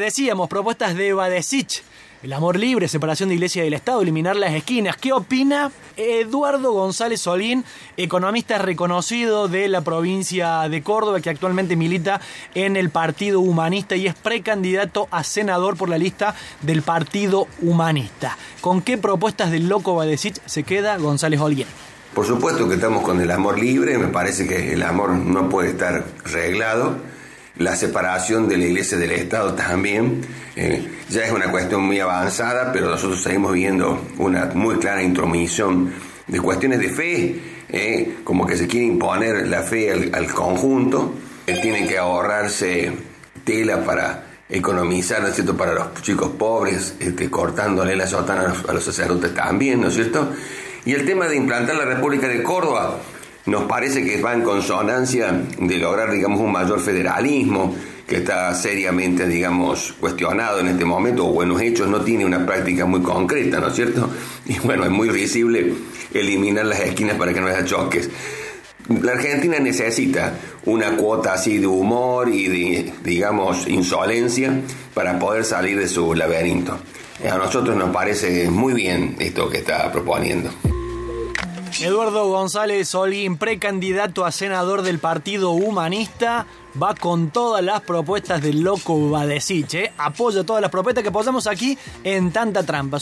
Decíamos, propuestas de Badesich. El amor libre, separación de iglesia y del Estado, eliminar las esquinas. ¿Qué opina Eduardo González Solín, economista reconocido de la provincia de Córdoba, que actualmente milita en el Partido Humanista y es precandidato a senador por la lista del Partido Humanista? ¿Con qué propuestas del loco Badesich se queda González Olguín? Por supuesto que estamos con el amor libre, me parece que el amor no puede estar reglado la separación de la iglesia del Estado también. Eh, ya es una cuestión muy avanzada, pero nosotros seguimos viendo una muy clara intromisión de cuestiones de fe, eh, como que se quiere imponer la fe al, conjunto, eh, tienen que ahorrarse tela para economizar, ¿no es cierto?, para los chicos pobres, este, cortándole la sotana a los sacerdotes también, ¿no es cierto? Y el tema de implantar la República de Córdoba, nos parece que va en consonancia de lograr, digamos, un mayor federalismo que está seriamente, digamos, cuestionado en este momento, o buenos hechos, no tiene una práctica muy concreta, ¿no es cierto? Y bueno, es muy visible eliminar las esquinas para que no haya choques. La Argentina necesita una cuota así de humor y de, digamos, insolencia para poder salir de su laberinto. A nosotros nos parece muy bien esto que está proponiendo. Eduardo González Olguín, precandidato a senador del Partido Humanista, va con todas las propuestas del loco Badesich. ¿eh? Apoya todas las propuestas que posamos aquí en Tanta Trampa.